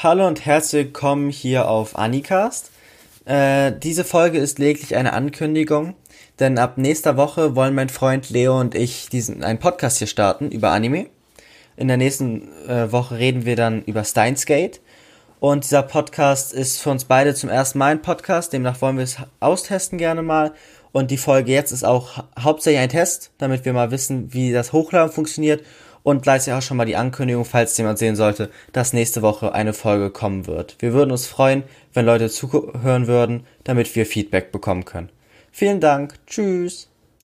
Hallo und herzlich willkommen hier auf Anicast. Äh, diese Folge ist lediglich eine Ankündigung, denn ab nächster Woche wollen mein Freund Leo und ich diesen einen Podcast hier starten über Anime. In der nächsten äh, Woche reden wir dann über Steins Gate. Und dieser Podcast ist für uns beide zum ersten Mal ein Podcast, demnach wollen wir es austesten gerne mal. Und die Folge jetzt ist auch hauptsächlich ein Test, damit wir mal wissen, wie das Hochladen funktioniert und gleichzeitig auch schon mal die Ankündigung, falls jemand sehen sollte, dass nächste Woche eine Folge kommen wird. Wir würden uns freuen, wenn Leute zuhören würden, damit wir Feedback bekommen können. Vielen Dank. Tschüss.